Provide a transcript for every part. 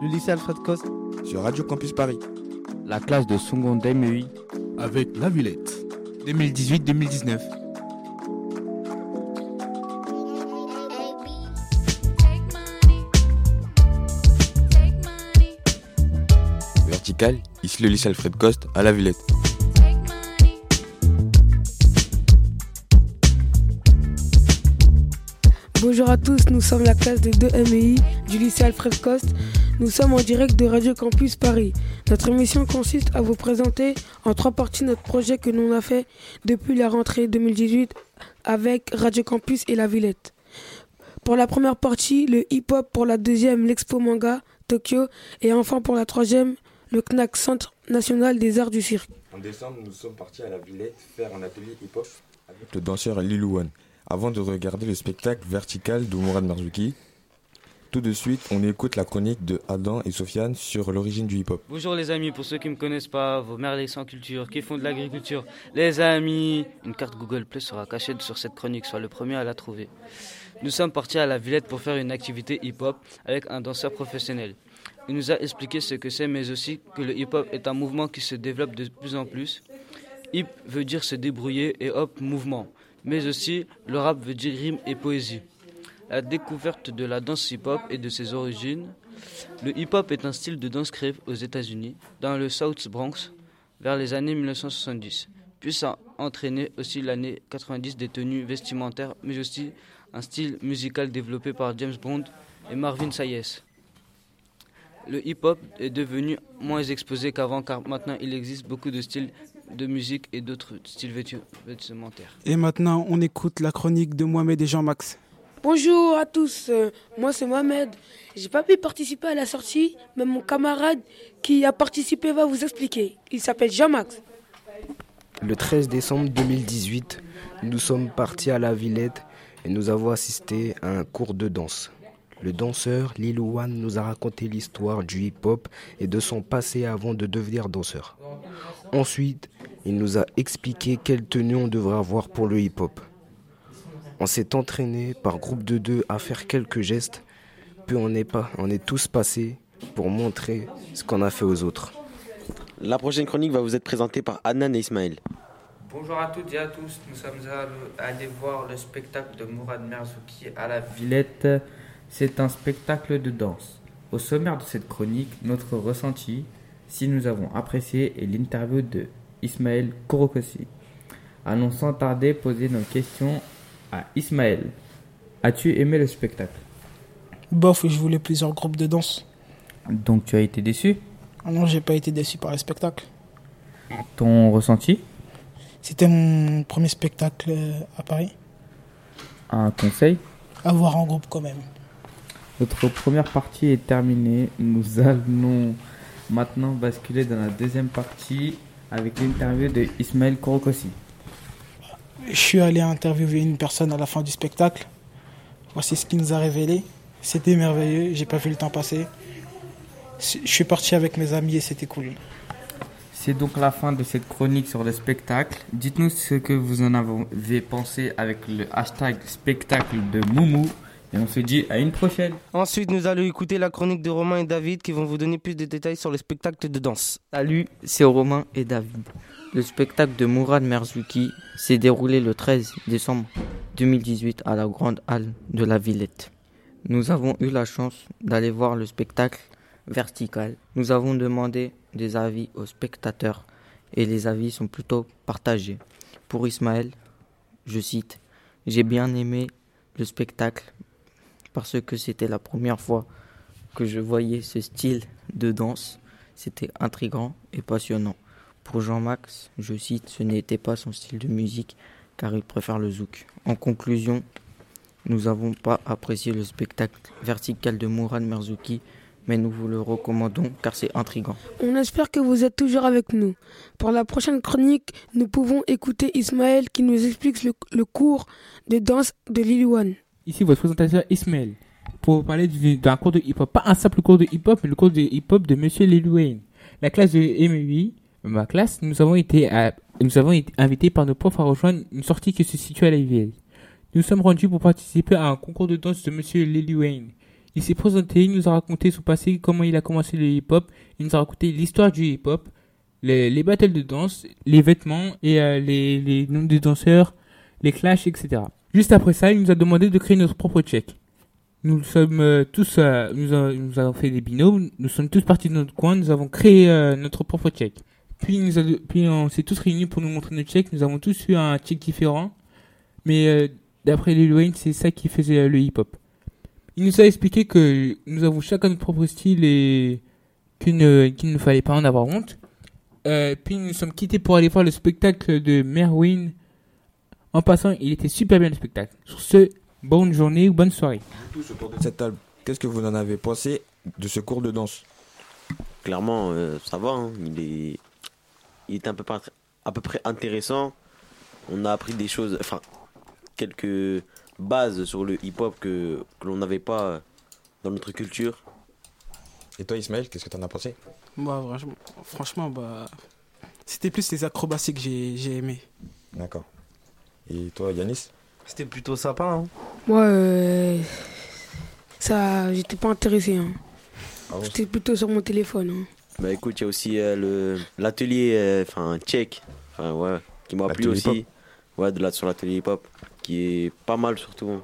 le lycée Alfred Coste sur Radio Campus Paris. La classe de seconde MEI avec La Villette 2018-2019. Vertical, ici le lycée Alfred Coste à La Villette. Bonjour à tous, nous sommes la classe de 2 MEI du lycée Alfred Coste. Nous sommes en direct de Radio Campus Paris. Notre émission consiste à vous présenter en trois parties notre projet que l'on a fait depuis la rentrée 2018 avec Radio Campus et la Villette. Pour la première partie, le hip-hop, pour la deuxième, l'expo manga Tokyo et enfin pour la troisième, le CNAC Centre National des Arts du Cirque. En décembre, nous sommes partis à la Villette faire un atelier hip-hop avec le danseur Lilouane avant de regarder le spectacle vertical de Mourad Marzouki. Tout de suite, on écoute la chronique de Adam et Sofiane sur l'origine du hip-hop. Bonjour les amis, pour ceux qui ne me connaissent pas, vos merveilles sans culture, qui font de l'agriculture, les amis, une carte Google Plus sera cachée sur cette chronique, sois le premier à la trouver. Nous sommes partis à la Villette pour faire une activité hip-hop avec un danseur professionnel. Il nous a expliqué ce que c'est, mais aussi que le hip-hop est un mouvement qui se développe de plus en plus. Hip veut dire se débrouiller et hop, mouvement mais aussi le rap veut dire rime et poésie. La découverte de la danse hip-hop et de ses origines. Le hip-hop est un style de danse créé aux États-Unis, dans le South Bronx, vers les années 1970. Puis ça a entraîné aussi l'année 90 des tenues vestimentaires, mais aussi un style musical développé par James Bond et Marvin Sayes. Le hip-hop est devenu moins exposé qu'avant car maintenant il existe beaucoup de styles de musique et d'autres styles vestimentaires. Et maintenant, on écoute la chronique de Mohamed et Jean-Max. Bonjour à tous, euh, moi c'est Mohamed. J'ai pas pu participer à la sortie, mais mon camarade qui a participé va vous expliquer. Il s'appelle Jean-Max. Le 13 décembre 2018, nous sommes partis à la Villette et nous avons assisté à un cours de danse. Le danseur Lil nous a raconté l'histoire du hip-hop et de son passé avant de devenir danseur. Ensuite, il nous a expliqué quelle tenue on devrait avoir pour le hip-hop. On s'est entraîné par groupe de deux à faire quelques gestes, puis on est, pas, on est tous passés pour montrer ce qu'on a fait aux autres. La prochaine chronique va vous être présentée par Adnan et Ismaël. Bonjour à toutes et à tous, nous sommes allés voir le spectacle de Mourad Merzouki à la Villette. C'est un spectacle de danse. Au sommaire de cette chronique, notre ressenti, si nous avons apprécié, est l'interview de Ismaël Korokossi. Allons sans tarder poser nos questions à Ismaël. As-tu aimé le spectacle? Bof, je voulais plusieurs groupes de danse. Donc tu as été déçu? Ah Non, j'ai pas été déçu par le spectacle. Ton ressenti? C'était mon premier spectacle euh, à Paris. Un conseil? Avoir en groupe quand même. Notre première partie est terminée. Nous allons maintenant basculer dans la deuxième partie avec l'interview de Ismaël Korokossi. Je suis allé interviewer une personne à la fin du spectacle. Voici ce qu'il nous a révélé. C'était merveilleux, j'ai pas vu le temps passer. Je suis parti avec mes amis et c'était cool. C'est donc la fin de cette chronique sur le spectacle. Dites-nous ce que vous en avez pensé avec le hashtag spectacle de Moumou. Et on se dit à une prochaine. Ensuite, nous allons écouter la chronique de Romain et David qui vont vous donner plus de détails sur le spectacle de danse. Salut, c'est Romain et David. Le spectacle de Mourad Merzouki s'est déroulé le 13 décembre 2018 à la Grande Halle de la Villette. Nous avons eu la chance d'aller voir le spectacle vertical. Nous avons demandé des avis aux spectateurs et les avis sont plutôt partagés. Pour Ismaël, je cite, J'ai bien aimé le spectacle parce que c'était la première fois que je voyais ce style de danse. C'était intrigant et passionnant. Pour Jean-Max, je cite, ce n'était pas son style de musique car il préfère le zouk. En conclusion, nous n'avons pas apprécié le spectacle vertical de Mourad Merzouki, mais nous vous le recommandons car c'est intrigant. On espère que vous êtes toujours avec nous. Pour la prochaine chronique, nous pouvons écouter Ismaël qui nous explique le, cours de danse de Liliwan. Ici votre présentateur Ismaël pour parler d'un cours de hip-hop. Pas un simple cours de hip-hop, mais le cours de hip-hop de Monsieur Lil Wayne. La classe de MEI, ma classe, nous avons été, nous avons été invités par nos profs à rejoindre une sortie qui se situe à la ville. Nous sommes rendus pour participer à un concours de danse de Monsieur Lil Wayne. Il s'est présenté, il nous a raconté son passé, comment il a commencé le hip-hop. Il nous a raconté l'histoire du hip-hop, les, les battles de danse, les vêtements et euh, les, les noms des danseurs, les clashs, etc. Juste après ça, il nous a demandé de créer notre propre check. Nous sommes euh, tous, euh, nous, a- nous avons fait des binômes, nous sommes tous partis de notre coin, nous avons créé euh, notre propre check. Puis, il nous a- puis on s'est tous réunis pour nous montrer nos checks, nous avons tous eu un check différent. Mais euh, d'après Lil Wayne, c'est ça qui faisait euh, le hip-hop. Il nous a expliqué que nous avons chacun notre propre style et qu'il ne, qu'il ne fallait pas en avoir honte. Euh, puis nous sommes quittés pour aller voir le spectacle de Merwin. En passant, il était super bien le spectacle. Sur ce, bonne journée ou bonne soirée. Tous autour de cette table, qu'est-ce que vous en avez pensé de ce cours de danse? Clairement, euh, ça va. hein. Il est, il est un peu à peu près intéressant. On a appris des choses, enfin, quelques bases sur le hip-hop que, que l'on n'avait pas dans notre culture. Et toi, Ismaël, qu'est-ce que tu en as pensé? Bah, franchement, franchement, bah, c'était plus les acrobaties que j'ai aimé. D'accord. Et toi, Yanis? C'était plutôt sympa. Hein. Moi, euh, ça, j'étais pas intéressé. Hein. Ah J'étais plutôt sur mon téléphone. hein. Bah écoute, il y a aussi euh, le l'atelier, euh, enfin tchèque, enfin ouais, qui m'a plu aussi. hip-hop. Ouais, de là sur l'atelier hip-hop, qui est pas mal surtout, hein.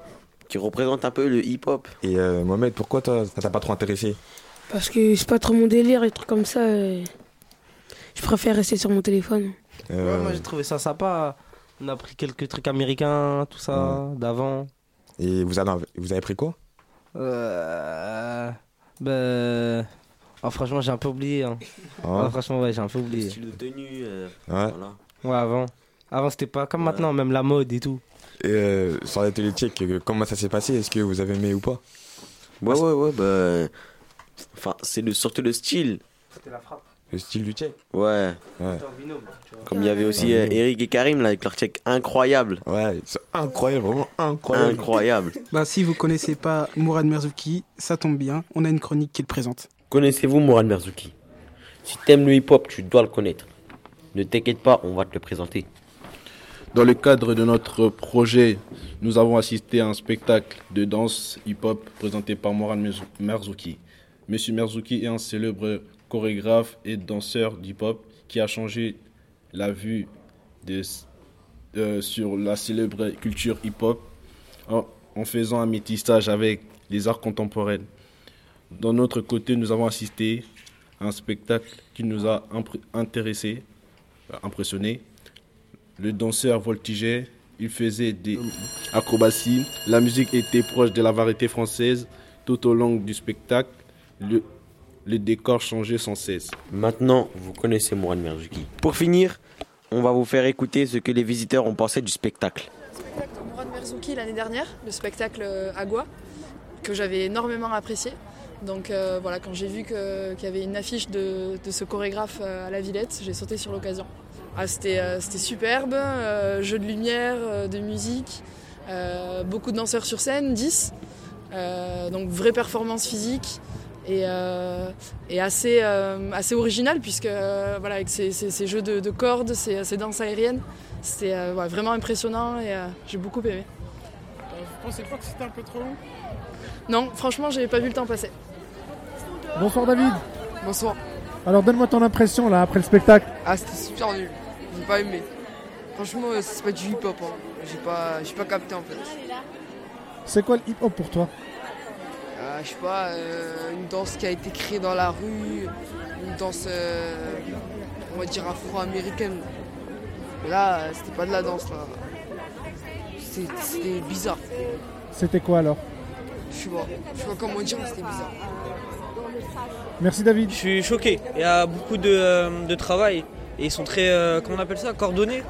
qui représente un peu le hip-hop. Et euh, Mohamed, pourquoi toi, ça t'a pas trop intéressé? Parce que c'est pas trop mon délire, les trucs comme ça. euh, Je préfère rester sur mon téléphone. Euh, Ouais, moi j'ai trouvé ça sympa. On a appris quelques trucs américains, tout ça, d'avant. Et vous avez, vous avez pris quoi? Euh. Ben. Oh, franchement, j'ai un peu oublié. hein. Ah. Ah, franchement, ouais, j'ai un peu oublié. Style de tenue, euh, Ouais. voilà. Ouais, avant. Avant, c'était pas comme maintenant, même la mode et tout. Et euh, sur l'atelier tchèque, euh, comment ça s'est passé? Est-ce que vous avez aimé ou pas? Ouais, ouais, ouais, bah. Enfin, c'est le, surtout le style. C'était la frappe. Le style du tchèque? Ouais. Ouais. Comme il y avait aussi euh, Eric et Karim là, avec leur check incroyable. Ouais, c'est incroyable, vraiment incroyable. Incroyable. Bah, si vous connaissez pas Mourad Merzouki, ça tombe bien, on a une chronique qui le présente. Connaissez-vous Mourad Merzouki? Si t'aimes le hip-hop, tu dois le connaître. Ne t'inquiète pas, on va te le présenter. Dans le cadre de notre projet, nous avons assisté à un spectacle de danse hip-hop présenté par Merz- Merzouki. Monsieur Merzouki est un célèbre chorégraphe et danseur d'hip-hop qui a changé la vue euh, sur la célèbre culture hip-hop en faisant un métissage avec les arts contemporains. D'un autre côté, nous avons assisté à un spectacle qui nous a intéressés, euh, impressionnés. Le danseur voltigeait, il faisait des acrobaties. La musique était proche de la variété française. Tout au long du spectacle, le, le décor changeait sans cesse. Maintenant, vous connaissez Mourad Merzouki. Pour finir, on va vous faire écouter ce que les visiteurs ont pensé du spectacle. spectacle de Mourad Merzouki l'année dernière, le spectacle euh, Agua, que j'avais énormément apprécié. Donc euh, voilà, quand j'ai vu qu'il y avait une affiche de, de ce chorégraphe euh, à la Villette, j'ai sauté sur l'occasion. Ah, C'était euh, c'était superbe, euh, jeu de lumière, de musique, beaucoup de danseurs sur scène, 10. Euh, donc vraie performance physique et, et assez, euh, assez original puisque voilà, avec ces, ces- ces jeux de, de cordes, ces, ces danses aériennes, c'était ouais, vraiment impressionnant et j'ai beaucoup aimé. Vous pensez pas que c'était un peu trop long? Non, franchement, j'ai pas vu le temps passer. Bonsoir David. Bonsoir. Alors donne-moi ton impression là après le spectacle. Ah, c'était super nul. J'ai pas aimé. Franchement, c'est pas du hip-hop. hein. J'ai pas, j'ai pas capté en fait. C'est quoi le hip-hop pour toi? Ah, je sais pas, euh, une danse qui a été créée dans la rue, une danse, euh, on va dire afro-américaine. Là, c'était pas de la danse là. C'était c'était bizarre. C'était quoi alors? Je sais pas, je sais pas comment dire, mais c'était bizarre. Merci David. Je suis choqué. Il y a beaucoup de, euh, de travail et ils sont très, euh, comment on appelle ça, coordonnés.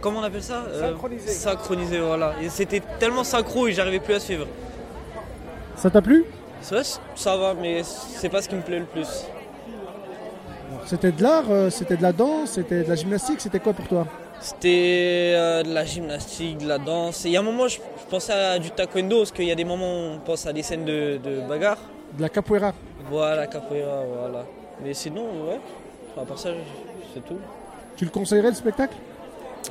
Comment on appelle ça Euh, Synchronisés. Synchronisés, voilà. Et c'était tellement synchro et j'arrivais plus à suivre. Ça t'a plu? Ça, ça va, mais c'est pas ce qui me plaît le plus. C'était de l'art, c'était de la danse, c'était de la gymnastique, c'était quoi pour toi? C'était euh, de la gymnastique, de la danse. Et il y a un moment, je, je pensais à du taekwondo, parce qu'il y a des moments où on pense à des scènes de, de bagarre. De la capoeira. Voilà, capoeira, voilà. Mais sinon, ouais, à part ça, c'est tout. Tu le conseillerais le spectacle?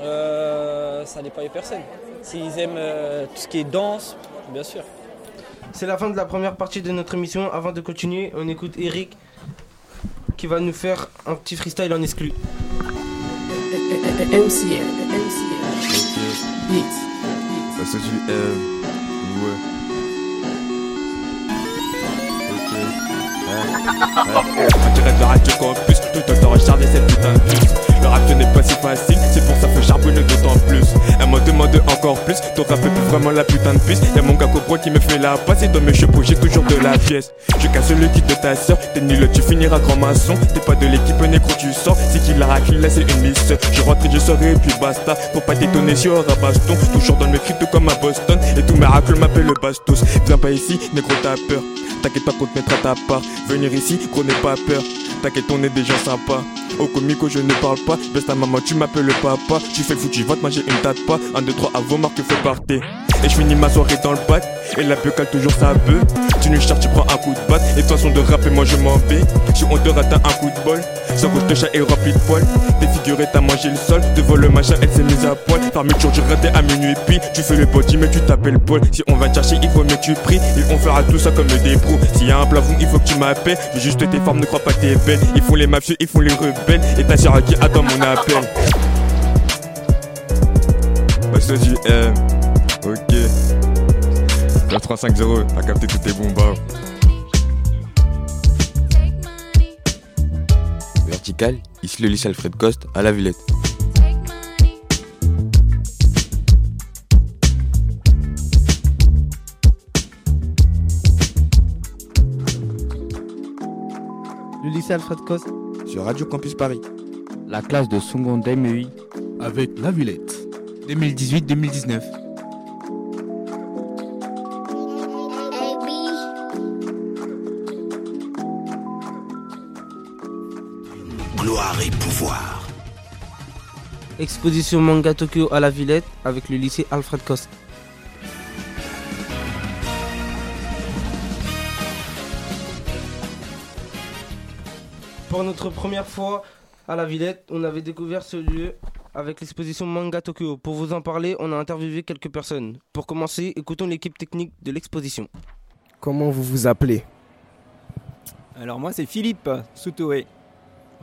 Euh, ça dépend des personnes. S'ils aiment euh, tout ce qui est danse, bien sûr. C'est la fin de la première partie de notre émission. Avant de continuer, on écoute Eric qui va nous faire un petit freestyle en exclu. MCL, MCL. Beats. Bah, c'est du euh, ouais. En direct de Radio Campus, tout le temps recharger cette putain de rap n'est pas si facile, c'est pour ça que charbonne d'autant plus. Elle me demande encore plus, ton rap est plus vraiment la putain de piste. Y'a mon gars Cobro qui me fait la passe. Et dans mes cheveux j'ai toujours de la pièce. Je casse le kit de ta soeur, t'es nul tu finiras grand maçon. T'es pas de l'équipe négro tu sors, si qu'il la raclé là c'est une miss. Je rentre et je sors et puis basta, pour pas détonner sur un baston Toujours dans mes crypto comme à Boston, et tous mes racles m'appellent le bastos. Viens pas ici, négro t'as peur. T'inquiète pas qu'on te mettra ta part. Venir ici, gros n'aie pas peur T'inquiète on est des gens sympas Au comico je ne parle pas. Baisse ta maman tu m'appelles le papa. Tu fais foutu vote moi j'ai une tête pas. Un, deux, trois à vos marques fait partir. Et je finis ma soirée dans le bac. Et la cale toujours sa bœuf Tu nous charges tu prends un coup de batte Et toi son de rap et moi je m'en vais. On te rate un coup de bol. Sans gauche de chat et rempli de poils Défiguré t'as mangé le sol Devant le machin elle s'est mise à poil Fermeture tu raté à minuit puis Tu fais le body mais tu t'appelles Paul Si on va te chercher il faut mieux que tu pries. Et on fera tout ça comme des pros S'il y a un plafond il faut que tu m'appelles. J'ai juste tes formes ne crois pas que t'es belle. Ils font les mafieux ils font les rebelles. Et ta sœur qui attend mon appel? Bah, c'est du M. Ok. 935-0, t'as capté tous tes bombas. Vertical, ici le lycée Alfred Coste à la Villette. Le lycée Alfred Coste. Sur Radio Campus Paris. La classe de seconde MEI. Avec La Villette. 2018-2019. Exposition Manga Tokyo à la Villette avec le lycée Alfred Coste. Pour notre première fois à la Villette, on avait découvert ce lieu avec l'exposition Manga Tokyo. Pour vous en parler, on a interviewé quelques personnes. Pour commencer, écoutons l'équipe technique de l'exposition. Comment vous vous appelez? Alors moi c'est Philippe Soutoué,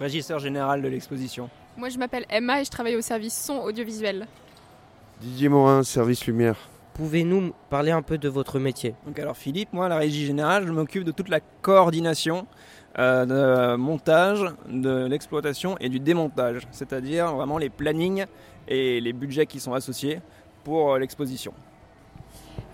régisseur général de l'exposition. Moi je m'appelle Emma et je travaille au service son audiovisuel. Didier Morin, service lumière. Pouvez-nous parler un peu de votre métier Donc alors Philippe, moi à la régie générale, je m'occupe de toute la coordination, euh, de montage, de l'exploitation et du démontage, c'est-à-dire vraiment les plannings et les budgets qui sont associés pour euh, l'exposition.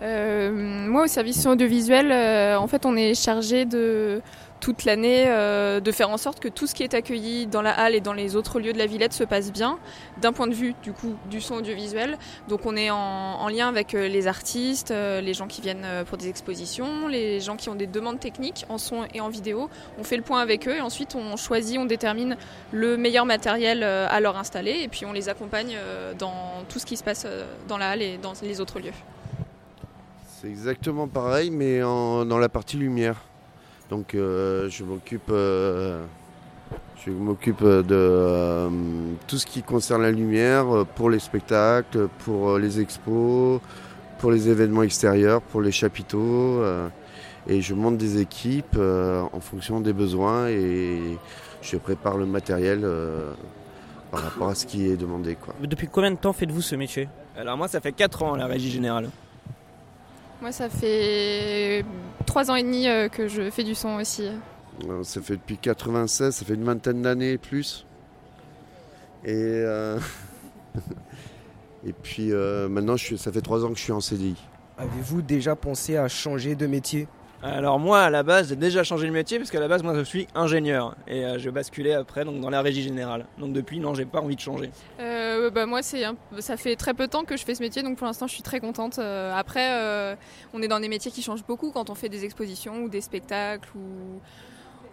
Euh, moi au service son audiovisuel, euh, en fait on est chargé de toute l'année euh, de faire en sorte que tout ce qui est accueilli dans la halle et dans les autres lieux de la Villette se passe bien, d'un point de vue du coup du son audiovisuel. Donc on est en, en lien avec euh, les artistes, euh, les gens qui viennent pour des expositions, les gens qui ont des demandes techniques en son et en vidéo. On fait le point avec eux et ensuite on choisit, on détermine le meilleur matériel à leur installer et puis on les accompagne dans tout ce qui se passe dans la halle et dans les autres lieux. C'est exactement pareil, mais dans la partie lumière. Donc euh, je m'occupe, euh, je m'occupe de euh, tout ce qui concerne la lumière pour les spectacles, pour les expos, pour les événements extérieurs, pour les chapiteaux. euh, et je monte des équipes euh, en fonction des besoins et je prépare le matériel euh, par rapport à ce qui est demandé. Quoi. Depuis combien de temps faites-vous ce métier? Alors moi ça fait 4 ans à la régie générale. Moi ça fait trois ans et demi euh, que je fais du son aussi. Euh, Ça fait depuis 96, ça fait une vingtaine d'années et plus. Et, euh, et puis euh, maintenant, je suis- ça fait trois ans que je suis en CDI. Avez-vous déjà pensé à changer de métier? Alors moi à la base j'ai déjà changé de métier parce qu'à la base moi je suis ingénieur et euh, je basculais après donc dans la régie générale. Donc depuis non j'ai pas envie de changer. Euh, bah, moi, c'est ça fait très peu de temps que je fais ce métier, donc pour l'instant, je suis très contente. Euh, après, euh, on est dans des métiers qui changent beaucoup quand on fait des expositions ou des spectacles, ou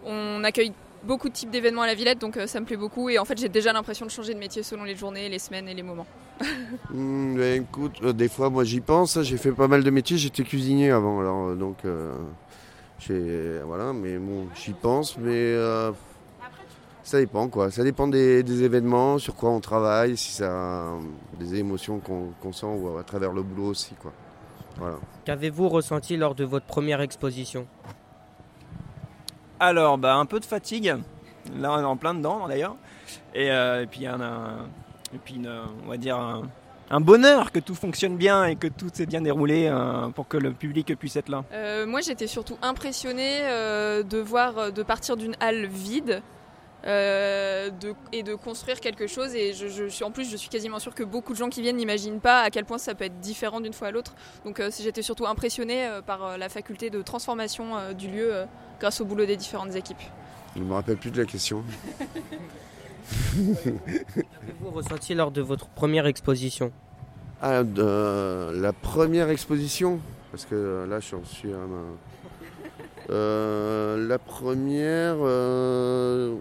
on accueille beaucoup de types d'événements à la Villette, donc ça me plaît beaucoup. Et en fait, j'ai déjà l'impression de changer de métier selon les journées, les semaines et les moments. Hmm, ben, écoute, euh, des fois, moi j'y pense. hein, J'ai fait pas mal de métiers. J'étais cuisinier avant, alors euh, donc euh, j'ai voilà. Mais bon, j'y pense, mais euh, ça dépend quoi. Ça dépend des, des événements, sur quoi on travaille, si ça, des émotions qu'on sent ou à travers le boulot aussi quoi. Voilà. Qu'avez-vous ressenti lors de votre première exposition? Alors, bah, un peu de fatigue. Là, on est en plein dedans, d'ailleurs. Et, euh, et puis, un, un- et puis une, on va dire, un, un bonheur que tout fonctionne bien et que tout s'est bien déroulé euh, pour que le public puisse être là. Euh, moi, j'étais surtout impressionnée euh, de voir, euh, de partir d'une halle vide euh, de- et de construire quelque chose. Et je, je suis, en plus, je suis quasiment sûre que beaucoup de gens qui viennent n'imaginent pas à quel point ça peut être différent d'une fois à l'autre. Donc, euh, j'étais surtout impressionnée euh, par euh, la faculté de transformation euh, du lieu euh, grâce au boulot des différentes équipes. Je me rappelle plus de la question. Qu'avez-vous ressenti lors de votre première exposition Ah, de- la première exposition? Parce que là, j'en suis à ma- Euh, la première, euh,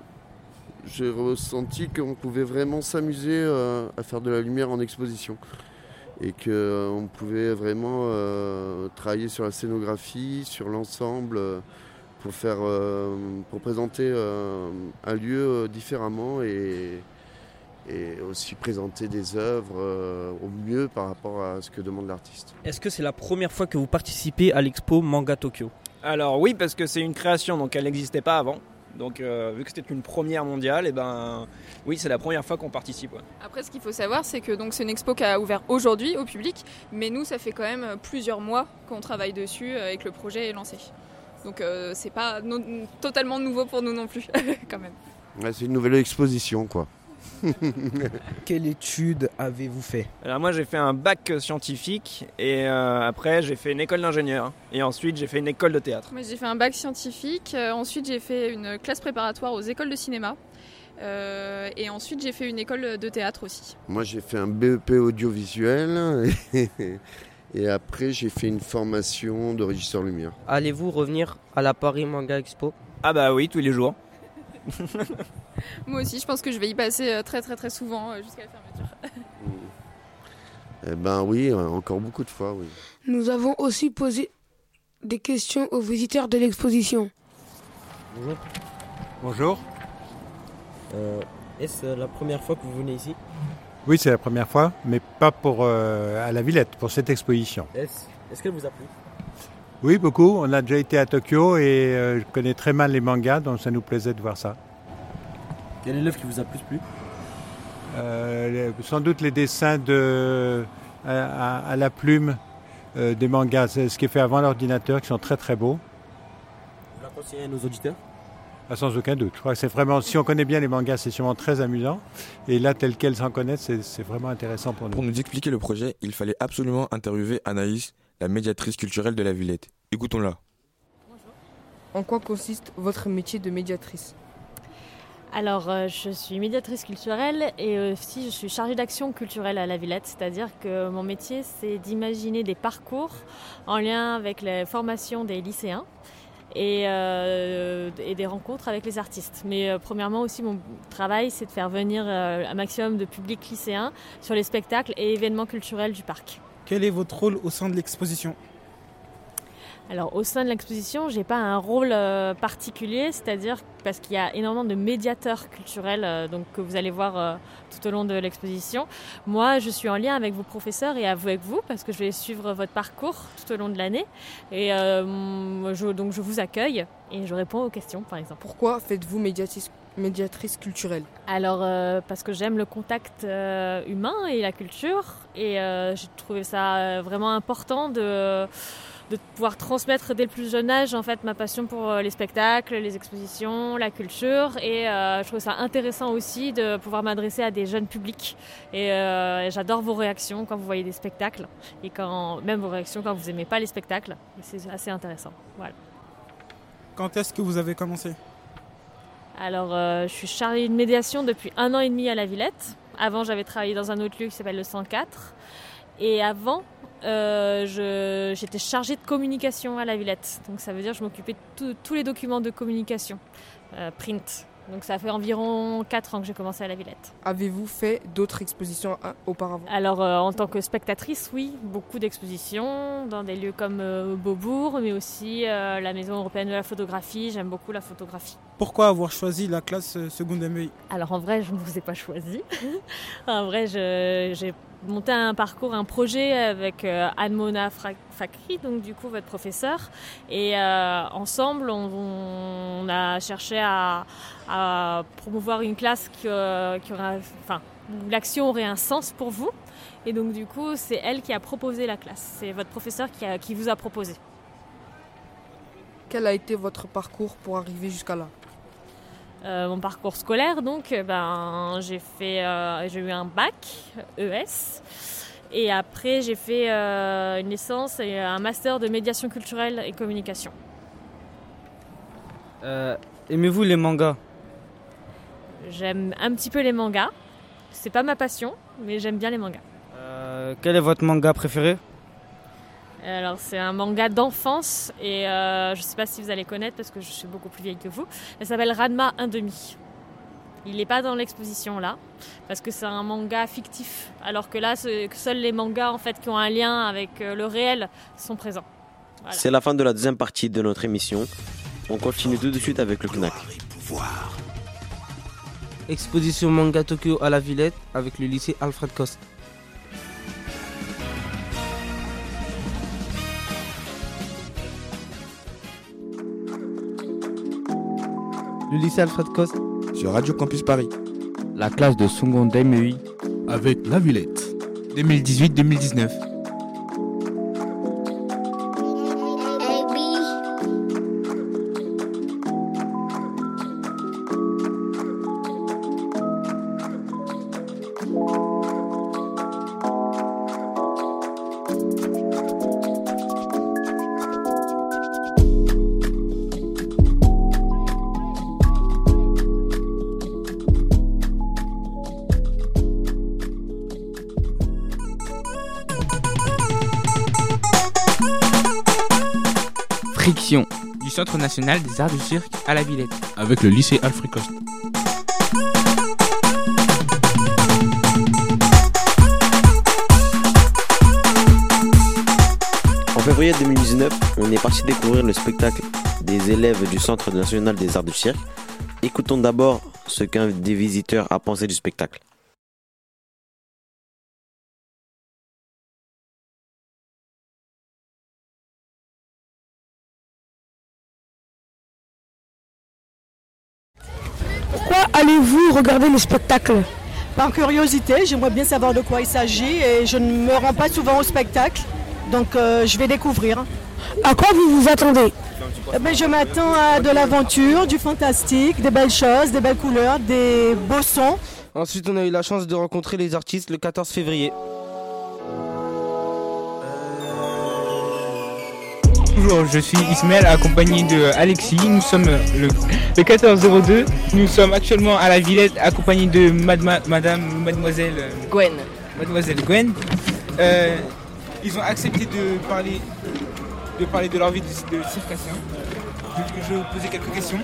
j'ai ressenti qu'on pouvait vraiment s'amuser euh, à faire de la lumière en exposition. Et qu'on pouvait vraiment euh, travailler sur la scénographie, sur l'ensemble, euh, pour, faire, euh, pour présenter euh, un lieu euh, différemment et, et aussi présenter des œuvres euh, au mieux par rapport à ce que demande l'artiste. Est-ce que c'est la première fois que vous participez à l'expo Manga Tokyo? Alors oui, parce que c'est une création, donc elle n'existait pas avant. Donc euh, vu que c'était une première mondiale, et ben oui, c'est la première fois qu'on participe. ouais. Après, ce qu'il faut savoir, c'est que donc c'est une expo qui a ouvert aujourd'hui au public, mais nous, ça fait quand même plusieurs mois qu'on travaille dessus et que le projet est lancé. Donc euh, c'est pas no- totalement nouveau pour nous non plus, quand même. Ouais, c'est une nouvelle exposition, quoi. Quelle étude avez-vous fait? Alors moi j'ai fait un bac scientifique et euh, après j'ai fait une école d'ingénieur et ensuite j'ai fait une école de théâtre. Moi, j'ai fait un bac scientifique, euh, ensuite j'ai fait une classe préparatoire aux écoles de cinéma, euh, et ensuite j'ai fait une école de théâtre aussi. Moi, j'ai fait un BEP audiovisuel et, et après, j'ai fait une formation de régisseur lumière. Allez-vous revenir à la Paris Manga Expo? Ah bah oui, tous les jours. Moi aussi, je pense que je vais y passer euh, très très très souvent euh, jusqu'à la fermeture. Eh ben oui, euh, encore beaucoup de fois, oui. Nous avons aussi posé des questions aux visiteurs de l'exposition. Bonjour. Bonjour. Euh, Est-ce la première fois que vous venez ici? Oui, c'est la première fois, mais pas pour euh, à la Villette, pour cette exposition. Est-ce est qu'elle vous a plu? Oui, beaucoup. On a déjà été à Tokyo et euh, je connais très mal les mangas, donc ça nous plaisait de voir ça. Quelle est l'œuvre qui vous a plus plu? Euh, sans doute les dessins de, à, à- à la plume des mangas, c'est ce qui est fait avant l'ordinateur, qui sont très très beaux. Vous la conseillez à nos auditeurs Ah, sans aucun doute. Je crois que c'est vraiment, si on connaît bien les mangas, c'est sûrement très amusant. Et là, tel quel sans connaître, c'est c'est vraiment intéressant pour nous. Pour nous expliquer le projet, il fallait absolument interviewer Anaïs, la médiatrice culturelle de la Villette. Écoutons-la. En quoi consiste votre métier de médiatrice? Alors, euh, je suis médiatrice culturelle et aussi je suis chargée d'action culturelle à la Villette, c'est-à-dire que mon métier, c'est d'imaginer des parcours en lien avec les formations des lycéens et, euh, et des rencontres avec les artistes. Mais euh, premièrement aussi, mon travail, c'est de faire venir euh, un maximum de public lycéen sur les spectacles et événements culturels du parc. Quel est votre rôle au sein de l'exposition? Alors au sein de l'exposition, j'ai pas un rôle euh, particulier, c'est-à-dire parce qu'il y a énormément de médiateurs culturels euh, donc que vous allez voir euh, tout au long de l'exposition. Moi, je suis en lien avec vos professeurs et avec vous parce que je vais suivre votre parcours tout au long de l'année et euh, je- donc je vous accueille et je réponds aux questions par exemple. Pourquoi faites-vous médiatrice, médiatrice culturelle? Alors, euh, parce que j'aime le contact humain et la culture, et euh, j'ai trouvé ça vraiment important de, de pouvoir transmettre dès le plus jeune âge en fait ma passion pour euh, les spectacles, les expositions, la culture, et euh, je trouve ça intéressant aussi de pouvoir m'adresser à des jeunes publics. Et, euh, et j'adore vos réactions quand vous voyez des spectacles, et quand même vos réactions quand vous aimez pas les spectacles. C'est assez intéressant. Voilà. Quand est-ce que vous avez commencé? Alors, euh, je suis chargée de médiation depuis un an et demi à la Villette. Avant, j'avais travaillé dans un autre lieu qui s'appelle le 104. Et avant, euh, je- j'étais chargée de communication à la Villette. Donc, ça veut dire que je m'occupais de tout- tous les documents de communication, euh, print. Donc, ça fait environ 4 ans que j'ai commencé à la Villette. Avez-vous fait d'autres expositions euh, auparavant? Alors, euh, en tant que spectatrice, oui, beaucoup d'expositions dans des lieux comme euh, Beaubourg, mais aussi euh, la Maison européenne de la photographie. J'aime beaucoup la photographie. Pourquoi avoir choisi la classe seconde MI Alors en vrai, je ne vous ai pas choisi. en vrai, je- j'ai monté un parcours, un projet avec euh, Anne-Mona Fakri, donc du coup votre professeur. Et euh, ensemble, on, a cherché à, promouvoir une classe qui, euh, aura, enfin, où l'action aurait un sens pour vous. Et donc du coup, c'est elle qui a proposé la classe. C'est votre professeur qui vous a proposé. Quel a été votre parcours pour arriver jusqu'à là? Euh, mon parcours scolaire, donc, ben, j'ai fait, euh, j'ai eu un bac ES, et après j'ai fait euh, une licence et un master de médiation culturelle et communication. Aimez-vous les mangas? J'aime un petit peu les mangas. C'est pas ma passion, mais j'aime bien les mangas. quel est votre manga préféré? Alors c'est un manga d'enfance et euh, je ne sais pas si vous allez connaître parce que je suis beaucoup plus vieille que vous. Elle s'appelle Ranma 1,5. Il n'est pas dans l'exposition là parce que c'est un manga fictif. Alors que là, seuls les mangas en fait qui ont un lien avec euh, le réel sont présents. Voilà. C'est la fin de la deuxième partie de notre émission. On continue tout de suite avec le Knack. Exposition manga Tokyo à la Villette avec le lycée Alfred Coste. Le lycée Alfred Coste sur Radio Campus Paris. La classe de seconde MEI avec La Villette 2018-2019. Centre national des arts du cirque à la Villette avec le lycée Alfred Coste. En février 2019, on est parti découvrir le spectacle des élèves du Centre national des arts du cirque. Écoutons d'abord ce qu'un des visiteurs a pensé du spectacle. Allez-vous regarder le spectacle? Par curiosité, j'aimerais bien savoir de quoi il s'agit et je ne me rends pas souvent au spectacle, donc euh, je vais découvrir. À quoi vous vous attendez? Eh ben, Je m'attends à de l'aventure, du fantastique, des belles choses, des belles couleurs, des beaux sons. Ensuite, on a eu la chance de rencontrer les artistes le 14 février. Bonjour, je suis Ismaël accompagné de Alexis. Nous sommes le, le 1402. Nous sommes actuellement à la Villette accompagné de madame, madame mademoiselle Gwen. Mademoiselle Gwen. Euh, ils ont accepté de parler de parler de leur vie de, de circassien. Je, je vais vous poser quelques questions.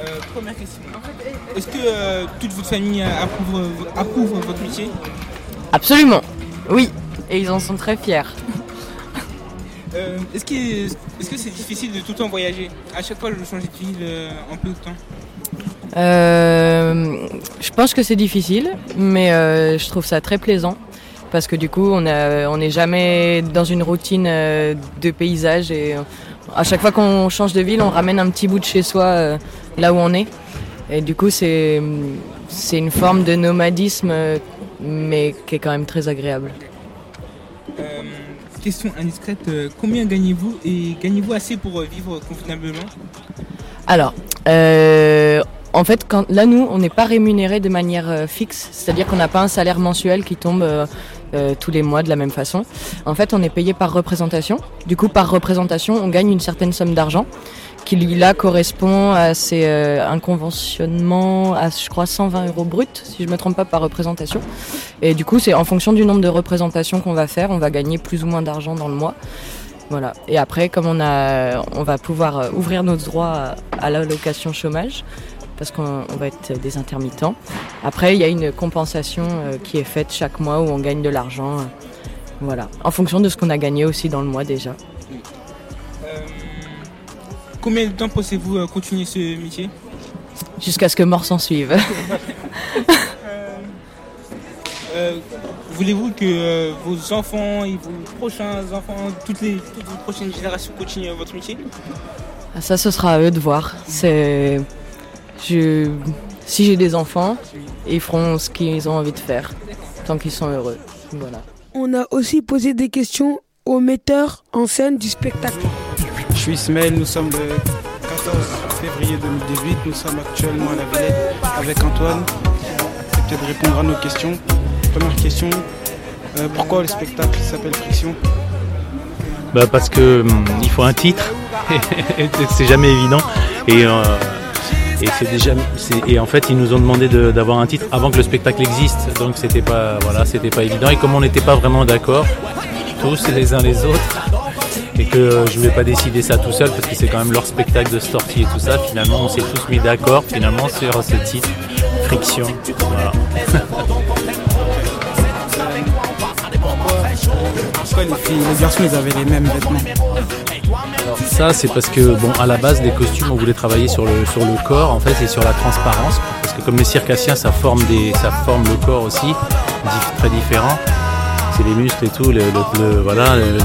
Euh, première question. Est-ce que euh, toute votre famille approuve, approuve votre métier? Absolument. Oui. Et ils en sont très fiers. Euh, est-ce, que, c'est difficile de tout le temps voyager? À chaque fois, veux changer de ville euh, en peu de temps Euh, je pense que c'est difficile, mais je trouve ça très plaisant parce que du coup, on n'est jamais dans une routine de paysage et à chaque fois qu'on change de ville, on ramène un petit bout de chez soi là où on est. Et du coup, c'est une forme de nomadisme, mais qui est quand même très agréable. Question indiscrète, euh, combien gagnez-vous et gagnez-vous assez pour euh, vivre convenablement? Alors, euh, en fait, quand, là, nous, on n'est pas rémunéré de manière fixe, c'est-à-dire qu'on n'a pas un salaire mensuel qui tombe tous les mois de la même façon. En fait, on est payé par représentation. Du coup, par représentation, on gagne une certaine somme d'argent qui, là, correspond à ces, euh, un conventionnement à, je crois, 120 euros brut, si je me trompe pas, par représentation. Et du coup, c'est en fonction du nombre de représentations qu'on va faire, on va gagner plus ou moins d'argent dans le mois. Voilà. Et après, comme on a, on va pouvoir euh, ouvrir nos droits à, à l'allocation chômage, parce qu'on on va être des intermittents. Après, il y a une compensation euh, qui est faite chaque mois où on gagne de l'argent. euh, Voilà. En fonction de ce qu'on a gagné aussi dans le mois déjà. Combien de temps pensez-vous euh, continuer ce métier? Jusqu'à ce que mort s'en suive. Euh, Voulez-vous que euh, vos enfants et vos prochains enfants, toutes les, toutes prochaines générations continuent votre métier? Ah, Ça, ce sera à eux de voir. C'est, je, si j'ai des enfants, ils feront ce qu'ils ont envie de faire, tant qu'ils sont heureux. Voilà. On a aussi posé des questions aux metteurs en scène du spectacle. Je suis Ismaël, nous sommes le 14 février 2018, nous sommes actuellement à la Villette avec Antoine. De répondre à nos questions. Première question, euh, pourquoi le spectacle s'appelle Friction? Bah parce que hum, il faut un titre, c'est jamais évident. Et, euh, et c'est déjà, et en fait ils nous ont demandé de- d'avoir un titre avant que le spectacle existe, donc c'était pas, voilà, c'était pas évident. Et comme on n'était pas vraiment d'accord, tous les uns les autres, et que je voulais pas décider ça tout seul parce que c'est quand même leur spectacle de sortie et tout ça, finalement on s'est tous mis d'accord finalement sur ce titre, Friction. Voilà. Pourquoi les filles, les garçons, ils avaient les mêmes vêtements Alors ça c'est parce que bon à la base des costumes on voulait travailler sur le sur le corps en fait et sur la transparence parce que comme les circassiens ça forme des ça forme le corps aussi très différent c'est les muscles et tout le, le- le- voilà le-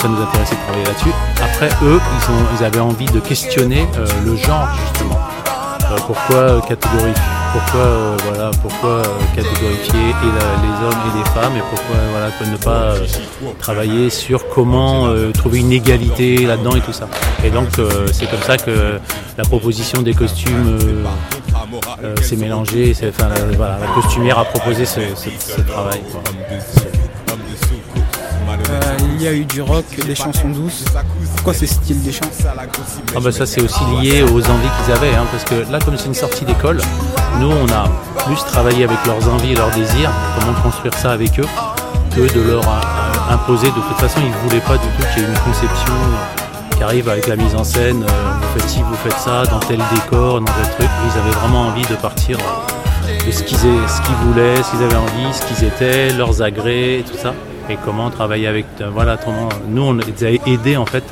ça nous intéressait de travailler là-dessus. Après eux ils ont ils avaient envie de questionner euh, le genre justement. Euh, pourquoi euh, catégorie pourquoi voilà pourquoi catégorifier les hommes et les femmes et pourquoi voilà ne pas travailler sur comment trouver une égalité là-dedans et tout ça. Et donc c'est comme ça que la proposition des costumes s'est mélangée la, voilà, la costumière a proposé ce, travail. Il y a eu du rock, des chansons douces. Pourquoi ce style des chants Ah bah ça c'est aussi lié aux envies qu'ils avaient, hein, parce que là comme c'est une sortie d'école, nous on a plus travaillé avec leurs envies et leurs désirs, comment construire ça avec eux, que de leur imposer. De toute façon ils ne voulaient pas du tout qu'il y ait une conception qui arrive avec la mise en scène, euh, vous faites ci, vous faites ça, dans tel décor, dans tel truc. Ils avaient vraiment envie de partir de ce qu'ils ce qu'ils voulaient, ce qu'ils avaient envie, ce qu'ils étaient, leurs agrès tout ça. Et comment travailler avec, euh, voilà, comment, nous on les a aidés en fait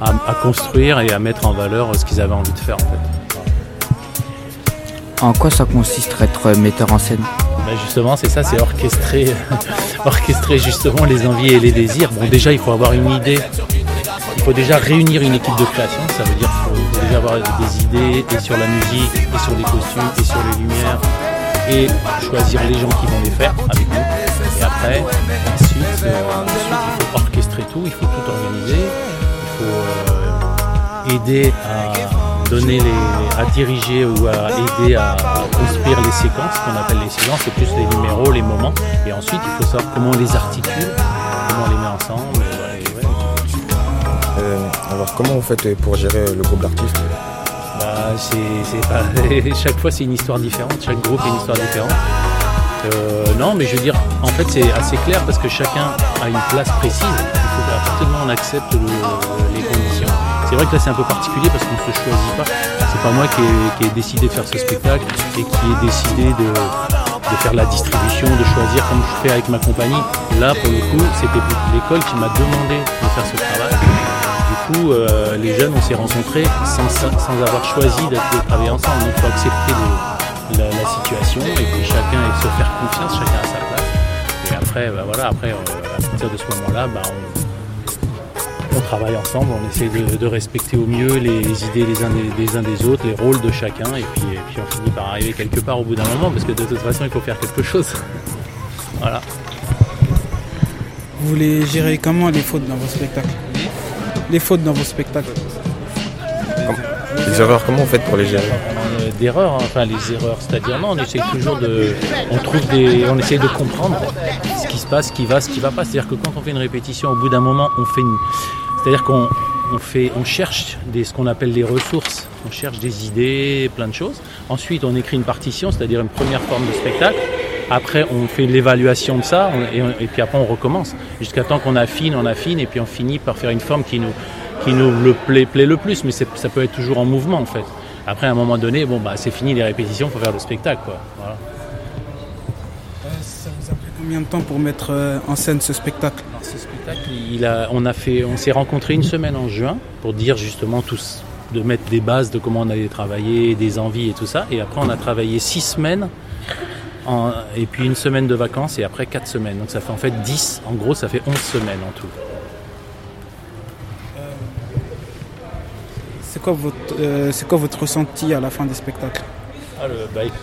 à, à construire et à mettre en valeur ce qu'ils avaient envie de faire en fait. En quoi ça consiste être metteur en scène? Ben justement, c'est ça, c'est orchestrer, orchestrer justement les envies et les désirs. Bon, déjà, il faut avoir une idée. Il faut déjà réunir une équipe de création. Ça veut dire qu'il faut, faut déjà avoir des idées et sur la musique, et sur les costumes, et sur les lumières, et choisir les gens qui vont les faire avec nous. Et après, ensuite, il faut orchestrer tout, il faut tout organiser, il faut euh, aider à donner les, à diriger ou à aider à, à construire les séquences, ce qu'on appelle les séquences, c'est plus les numéros, les moments. Et ensuite, il faut savoir comment on les articule, comment on les met ensemble. et ouais, ouais. Euh, alors, comment vous faites pour gérer le groupe d'artistes? Bah, c'est, chaque fois c'est une histoire différente, chaque groupe est une histoire différente. Euh, non, mais je veux dire, en fait c'est assez clair parce que chacun a une place précise. Il faut qu'à partir où on accepte le- les conditions. C'est vrai que là c'est un peu particulier parce qu'on ne se choisit pas. C'est pas moi qui ai, décidé de faire ce spectacle et qui ai décidé de, faire la distribution, de choisir comme je fais avec ma compagnie. Là pour le coup, c'était l'école qui m'a demandé de faire ce travail. Du coup, euh, les jeunes, on s'est rencontrés sans, sans avoir choisi de travailler ensemble. Donc, il faut accepter la situation et puis chacun et se faire confiance, chacun à sa place. Après, bah, voilà, après, euh, à partir de ce moment-là, bah, on, on travaille ensemble, on essaie de, de respecter au mieux les, les idées les uns des, des uns des autres, les rôles de chacun, et puis, et puis on finit par arriver quelque part au bout d'un moment, parce que de toute façon, il faut faire quelque chose. voilà. Vous voulez gérer comment les fautes dans vos spectacles? Les fautes dans vos spectacles. Les erreurs, comment vous faites pour les gérer? Euh, d'erreurs, hein, enfin les erreurs, c'est-à-dire non, on essaie toujours de, on trouve des, on essaie de comprendre ce qui va, ce qui va pas. C'est-à-dire que quand on fait une répétition, au bout d'un moment, on fait c'est-à-dire qu'on on fait, on cherche des, ce qu'on appelle les ressources, on cherche des idées, plein de choses. Ensuite, on écrit une partition, c'est-à-dire une première forme de spectacle. Après, on fait l'évaluation de ça et, puis après, on recommence jusqu'à temps qu'on affine, on affine et puis on finit par faire une forme qui nous, qui nous le plaît, plaît le plus. Mais ça peut être toujours en mouvement en fait. Après, à un moment donné, bon, bah, c'est fini les répétitions, il faut faire le spectacle. Quoi. Combien de temps pour mettre euh, en scène ce spectacle? Ce spectacle, il a, on, a fait, on s'est rencontrés une semaine en juin pour dire justement tous, de mettre des bases de comment on allait travailler, des envies et tout ça. Et après, on a travaillé six semaines en- et puis une semaine de vacances et après 4 semaines. Donc ça fait en fait 10, en gros ça fait 11 semaines en tout. C'est quoi, votre, euh, c'est quoi votre ressenti à la fin des spectacles?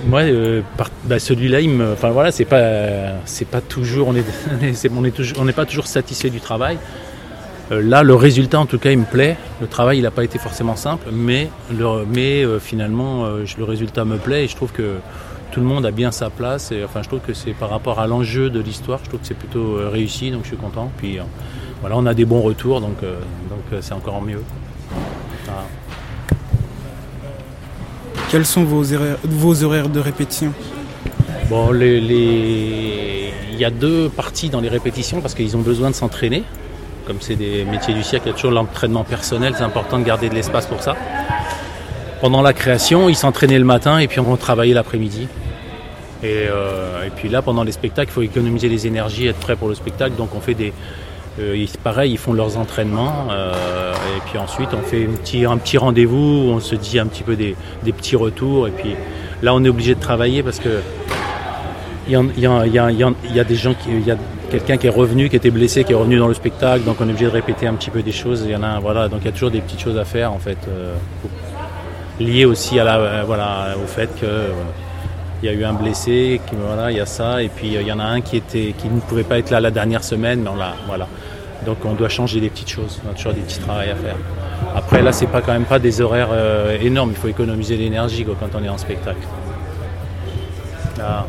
Moi, euh, bah, celui-là, il me, enfin voilà, c'est pas, c'est pas toujours, on est, on est on n'est pas toujours satisfait du travail. Euh, là, le résultat, en tout cas, il me plaît. Le travail, il n'a pas été forcément simple, mais, mais euh, finalement, le résultat me plaît et je trouve que tout le monde a bien sa place. Et, enfin, je trouve que c'est par rapport à l'enjeu de l'histoire, je trouve que c'est plutôt réussi, donc je suis content. Puis voilà, on a des bons retours, donc, donc c'est encore mieux. Quels sont vos horaires, de répétition Bon, il y a deux parties dans les répétitions parce qu'ils ont besoin de s'entraîner. Comme c'est des métiers du cirque, il y a toujours l'entraînement personnel, c'est important de garder de l'espace pour ça. Pendant la création, ils s'entraînaient le matin et puis on travaillait l'après-midi. Et, euh, puis là, pendant les spectacles, il faut économiser les énergies, être prêt pour le spectacle. Donc on fait des... euh, pareil, ils font leurs entraînements. euh, et puis ensuite, on fait un petit, rendez-vous, on se dit un petit peu des, petits retours. Et puis là, on est obligé de travailler parce que il y, a des gens y a quelqu'un qui est revenu, qui était blessé, qui est revenu dans le spectacle, donc on est obligé de répéter un petit peu des choses. Il y en a, voilà, donc il y a toujours des petites choses à faire en fait, euh, liées aussi à la, euh, voilà, au fait que euh, il y a eu un blessé, voilà, il y a ça, et puis euh, il y en a un qui était, qui ne pouvait pas être là la dernière semaine, mais on l'a, voilà. Donc on doit changer des petites choses, on a toujours des petits travaux à faire. Après là, c'est pas quand même pas des horaires euh, énormes, il faut économiser l'énergie quand on est en spectacle. Là.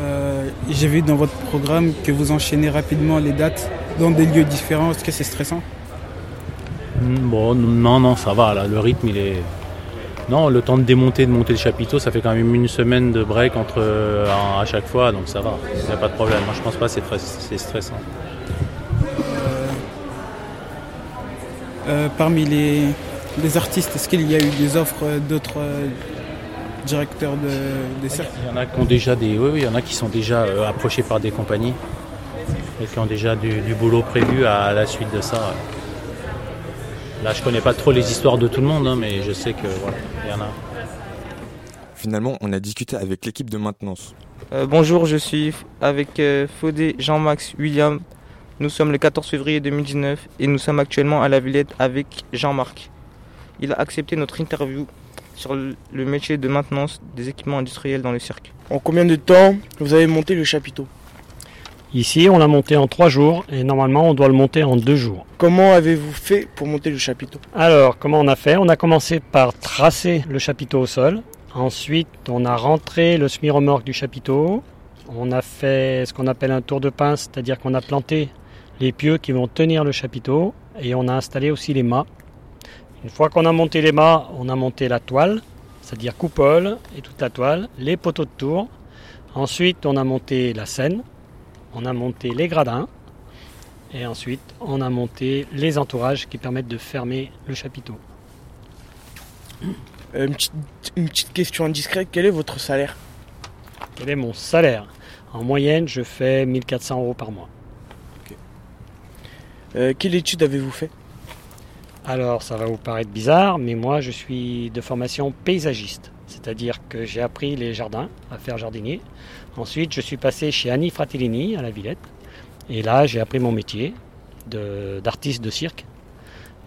Euh, J'ai vu dans votre programme que vous enchaînez rapidement les dates dans des lieux différents. Est-ce que c'est stressant? Hmm, Bon, non, non, ça va, là, le rythme, il est... Non, le temps de démonter, de monter le chapiteau, ça fait quand même une semaine de break entre, euh, à chaque fois, donc ça va, il n'y a pas de problème. Moi, je pense pas que c'est stressant. Euh, Parmi les, les artistes, est-ce qu'il y a eu des offres d'autres euh, directeurs de, de cirque Il y en a qui ont déjà des... Oui, oui, il y en a qui sont déjà approchés par des compagnies et qui ont déjà du, du boulot prévu à, la suite de ça. ouais. Là, je connais pas trop les histoires de tout le monde, hein, mais je sais que voilà, il y en a. Finalement, on a discuté avec l'équipe de maintenance. Euh, bonjour, je suis avec euh, Faudé Jean-Max William. Nous sommes le 14 février 2019 et nous sommes actuellement à la Villette avec Jean-Marc. Il a accepté notre interview sur le le métier de maintenance des équipements industriels dans le cirque. En combien de temps vous avez monté le chapiteau? Ici, on l'a monté en trois jours et normalement, on doit le monter en deux jours. Comment avez-vous fait pour monter le chapiteau? Alors, comment on a fait? On a commencé par tracer le chapiteau au sol. Ensuite, on a rentré le semi-remorque du chapiteau. On a fait ce qu'on appelle un tour de pince, c'est-à-dire qu'on a planté les pieux qui vont tenir le chapiteau et on a installé aussi les mâts. Une fois qu'on a monté les mâts, on a monté la toile, c'est-à-dire coupole et toute la toile, les poteaux de tour. Ensuite, on a monté la scène, on a monté les gradins et ensuite on a monté les entourages qui permettent de fermer le chapiteau. Euh, une, petite, une petite question indiscrète, quel est votre salaire? Quel est mon salaire? En moyenne, je fais 1400 euros par mois. Euh, Quelle étude avez-vous fait? Alors, ça va vous paraître bizarre, mais moi, je suis de formation paysagiste. C'est-à-dire que j'ai appris les jardins, à faire jardinier. Ensuite, je suis passé chez Annie Fratellini à la Villette. Et là, j'ai appris mon métier d'artiste de, cirque.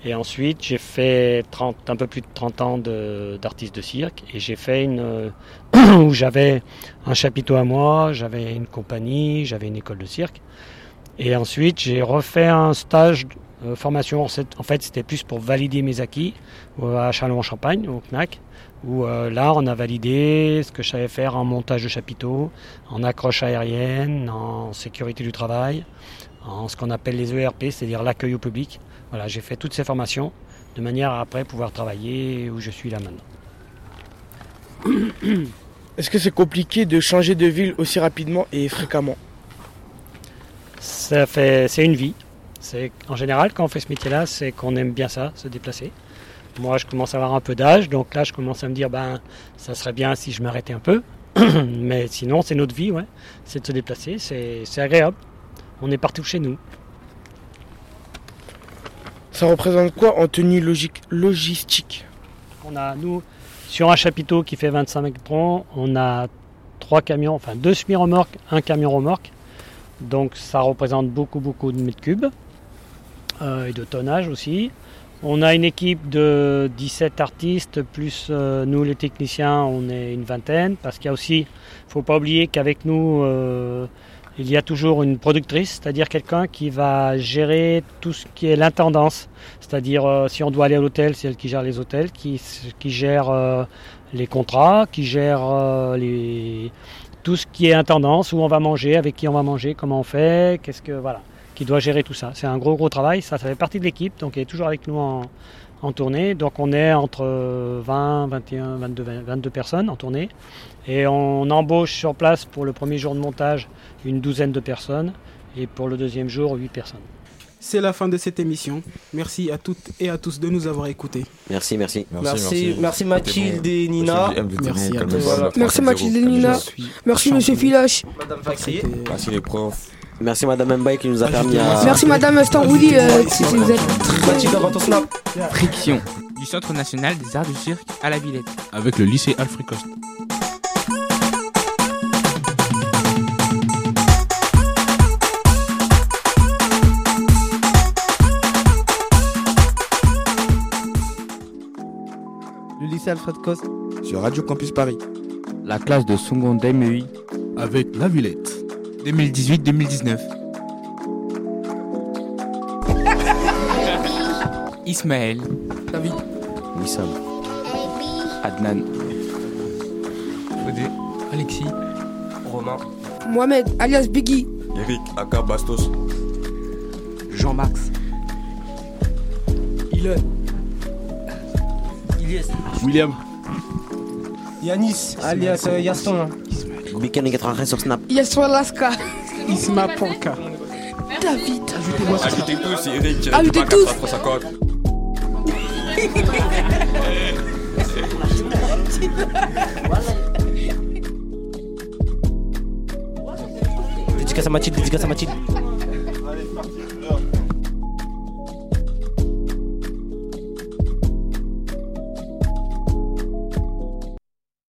Et ensuite, j'ai fait 30, un peu plus de 30 ans d'artiste de, cirque. Et j'ai fait une. euh, où j'avais un chapiteau à moi, j'avais une compagnie, j'avais une école de cirque. Et ensuite, j'ai refait un stage de formation. En fait- En fait, c'était plus pour valider mes acquis euh, à Châlons-en-Champagne, au CNAC, où euh, là, on a validé ce que je savais faire en montage de chapiteau, en accroche aérienne, en sécurité du travail, en ce qu'on appelle les ERP, c'est-à-dire l'accueil au public. Voilà, j'ai fait toutes ces formations de manière à après pouvoir travailler où je suis là maintenant. Est-ce que c'est compliqué de changer de ville aussi rapidement et fréquemment? Ça fait, c'est une vie. C'est en général quand on fait ce métier-là, c'est qu'on aime bien ça, se déplacer. Moi, je commence à avoir un peu d'âge, donc là, je commence à me dire, ben, ça serait bien si je m'arrêtais un peu. Mais sinon, c'est notre vie, ouais. C'est de se déplacer, c'est, agréable. On est partout chez nous. Ça représente quoi en tenue logique, logistique? On a, nous, Sur un chapiteau qui fait 25 mètres long, on a trois camions, enfin deux semi-remorques, un camion remorque. Donc ça représente beaucoup beaucoup de mètres cubes euh, et de tonnage aussi. On a une équipe de 17 artistes, plus euh, nous les techniciens, on est une vingtaine, parce qu'il y a aussi, il ne faut pas oublier qu'avec nous, euh, il y a toujours une productrice, c'est-à-dire quelqu'un qui va gérer tout ce qui est l'intendance. C'est-à-dire euh, si on doit aller à l'hôtel, c'est elle qui gère les hôtels, qui, qui gère les contrats, qui gère les, tout ce qui est intendance, où on va manger, avec qui on va manger, comment on fait, qu'est-ce que voilà, qui doit gérer tout ça. C'est un gros gros travail, ça, ça fait partie de l'équipe, donc elle est toujours avec nous en, en tournée. Donc on est entre 20, 21, 22, 22 personnes en tournée. Et on embauche sur place pour le premier jour de montage une douzaine de personnes et pour le deuxième jour 8 personnes. C'est la fin de cette émission. Merci à toutes et à tous de nous avoir écoutés. Merci, merci. Merci, merci, Mathilde et Nina. Merci à tous. Merci Mathilde et Nina. Merci Monsieur Filache. Madame. Merci les profs. Merci Madame Mbaye qui nous a permis à... Merci Madame Stambouli. Euh, si vous êtes très... Snap. Friction, du Centre national des arts du cirque à la Villette. Avec le lycée Alfred Coste. Le lycée Alfred Coste. Sur Radio Campus Paris. La classe de seconde MEI. Avec la Villette. 2018-2019. Ismaël. David. Wissam. Adnan. Fodé. Alexis. Romain. Mohamed, alias Biggie. Eric Aka Bastos. Jean-Max. Ilan. Ilyes. William. Yanis, alias euh, Yaston. Weekend 93 sur Snap. Yasson Alaska. Isma Ponka. David. Ajoutez-moi sur Ajoutez tous, Eric. Ajoutez tous. 350. Dédicace à Mathilde, dédicace à Mathilde.